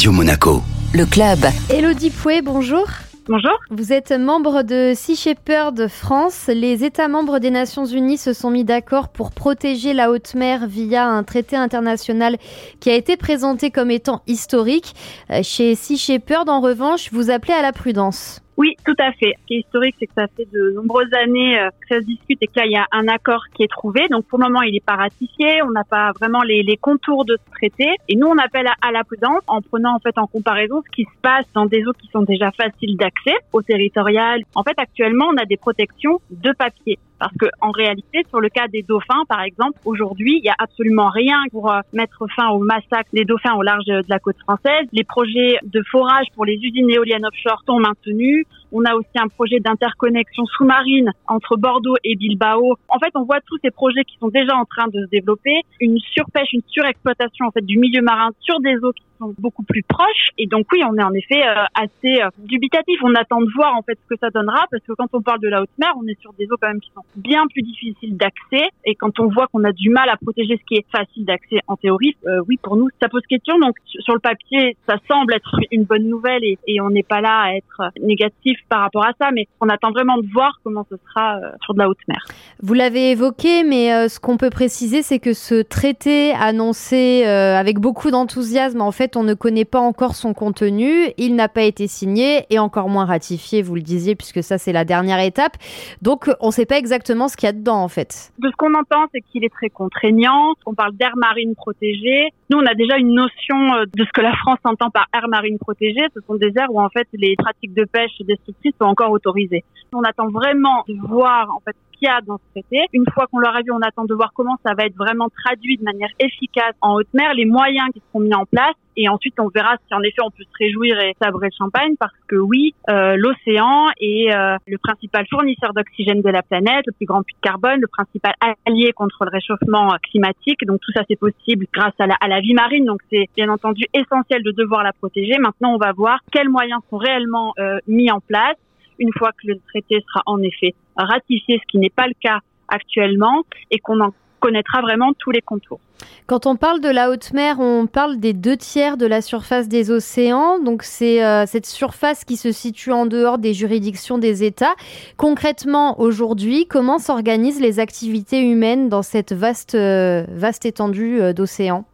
Radio Monaco. Le club. Elodie Pouet, bonjour. Bonjour. Vous êtes membre de Sea Shepherd France. Les États membres des Nations Unies se sont mis d'accord pour protéger la haute mer via un traité international qui a été présenté comme étant historique. Euh, chez Sea Shepherd, en revanche, vous appelez à la prudence. Oui, tout à fait. Ce qui est historique, c'est que ça fait de nombreuses années euh, que ça se discute et qu'il y a un accord qui est trouvé. Donc pour le moment, il n'est pas ratifié. On n'a pas vraiment les, les, contours de ce traité. Et nous, on appelle à, la prudence en prenant en fait en comparaison ce qui se passe dans des eaux qui sont déjà faciles d'accès au territorial. En fait, actuellement, on a des protections de papier. Parce que en réalité, sur le cas des dauphins, par exemple, aujourd'hui, il y a absolument rien pour euh, mettre fin au massacre des dauphins au large de la côte française. Les projets de forage pour les usines éoliennes offshore sont maintenus. On a aussi un projet d'interconnexion sous-marine entre Bordeaux et Bilbao. En fait, on voit tous ces projets qui sont déjà en train de se développer. Une surpêche, une surexploitation en fait du milieu marin sur des eaux qui sont beaucoup plus proches. Et donc oui, on est en effet euh, assez euh, dubitatif. On attend de voir en fait ce que ça donnera parce que quand on parle de la haute mer, on est sur des eaux quand même qui sont bien plus difficiles d'accès. Et quand on voit qu'on a du mal à protéger ce qui est facile d'accès en théorie, euh, oui, pour nous, ça pose question. Donc sur le papier, ça semble être une bonne nouvelle et, et on n'est pas là à être négatif par rapport à ça, mais on attend vraiment de voir comment ce sera euh, sur de la haute mer. Vous l'avez évoqué, mais euh, ce qu'on peut préciser, c'est que ce traité annoncé euh, avec beaucoup d'enthousiasme, en fait, on ne connaît pas encore son contenu. Il n'a pas été signé et encore moins ratifié, vous le disiez, puisque ça, c'est la dernière étape. Donc, on ne sait pas exactement ce qu'il y a dedans, en fait. De ce qu'on entend, c'est qu'il est très contraignant. On parle d'air marine protégée. Nous, on a déjà une notion de ce que la France entend par air marine protégée. Ce sont des aires où, en fait, les pratiques de pêche destructrices sont encore autorisées. On attend vraiment de voir, en fait, ce qu'il y a dans ce traité. Une fois qu'on l'aura vu, on attend de voir comment ça va être vraiment traduit de manière efficace en haute mer, les moyens qui seront mis en place et ensuite, on verra si en effet on peut se réjouir et sabrer champagne parce que oui, euh, l'océan est euh, le principal fournisseur d'oxygène de la planète, le plus grand puits de carbone, le principal allié contre le réchauffement climatique. Donc tout ça, c'est possible grâce à la, à la vie marine. Donc c'est bien entendu essentiel de devoir la protéger. Maintenant, on va voir quels moyens sont réellement euh, mis en place une fois que le traité sera en effet ratifié, ce qui n'est pas le cas actuellement, et qu'on en connaîtra vraiment tous les contours. Quand on parle de la haute mer, on parle des deux tiers de la surface des océans. Donc c'est euh, cette surface qui se situe en dehors des juridictions des États. Concrètement, aujourd'hui, comment s'organisent les activités humaines dans cette vaste, euh, vaste étendue euh, d'océan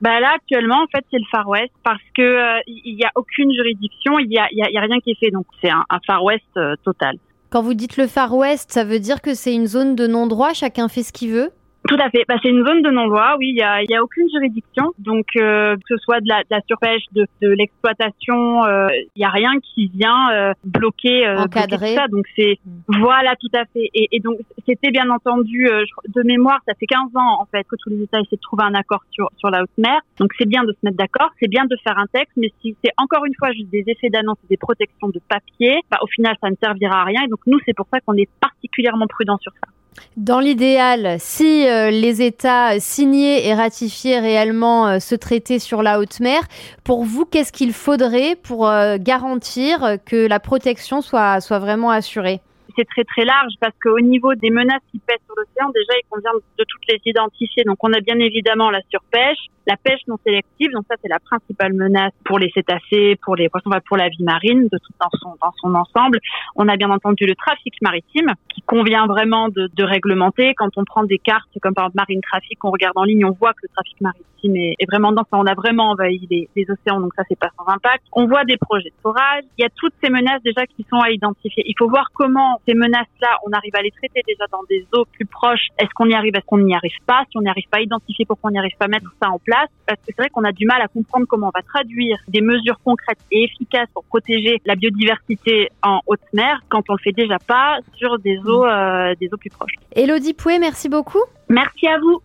bah là actuellement en fait c'est le Far West parce que il n'y a aucune juridiction, il y a, y a, rien qui est fait donc c'est un, un, Far West total. Quand vous dites le Far West, ça veut dire que c'est une zone de non-droit, chacun fait ce qu'il veut? Tout à fait. Bah, c'est une zone de non-loi. Oui, il y a, y a aucune juridiction. Donc, euh, que ce soit de la, de la surpêche, de, de l'exploitation, il euh, y a rien qui vient euh, bloquer, euh, Encadrer. ça. Donc, c'est mm. voilà, tout à fait. Et, et donc, c'était bien entendu euh, de mémoire. Ça fait 15 ans en fait que tous les États essaient de trouver un accord sur sur la haute mer. Donc, c'est bien de se mettre d'accord. C'est bien de faire un texte. Mais si c'est encore une fois juste des effets d'annonce et des protections de papier, bah, au final, ça ne servira à rien. Et donc, nous, c'est pour ça qu'on est particulièrement prudent sur ça. Dans l'idéal, si euh, les États signaient et ratifiaient réellement euh, ce traité sur la haute mer, pour vous, qu'est-ce qu'il faudrait pour euh, garantir que la protection soit, soit vraiment assurée? C'est très très large parce qu'au niveau des menaces qui pèsent sur l'océan, déjà il convient de toutes les identifier. Donc on a bien évidemment la surpêche, la pêche non sélective, donc ça c'est la principale menace pour les cétacés, pour les poissons, pour la vie marine de tout dans son dans son ensemble. On a bien entendu le trafic maritime qui convient vraiment de, de réglementer. Quand on prend des cartes comme par exemple Marine Trafic, on regarde en ligne, on voit que le trafic maritime est, est vraiment dans ça. On a vraiment envahi les, les océans, donc ça c'est pas sans impact. On voit des projets de forage. Il y a toutes ces menaces déjà qui sont à identifier. Il faut voir comment ces menaces-là, on arrive à les traiter déjà dans des eaux plus proches. Est-ce qu'on y arrive? Est-ce qu'on n'y arrive pas? Si on n'y arrive pas à identifier pourquoi on n'y arrive pas à mettre ça en place, parce que c'est vrai qu'on a du mal à comprendre comment on va traduire des mesures concrètes et efficaces pour protéger la biodiversité en haute mer quand on le fait déjà pas sur des eaux, euh, des eaux plus proches. Elodie Pouet, merci beaucoup. Merci à vous.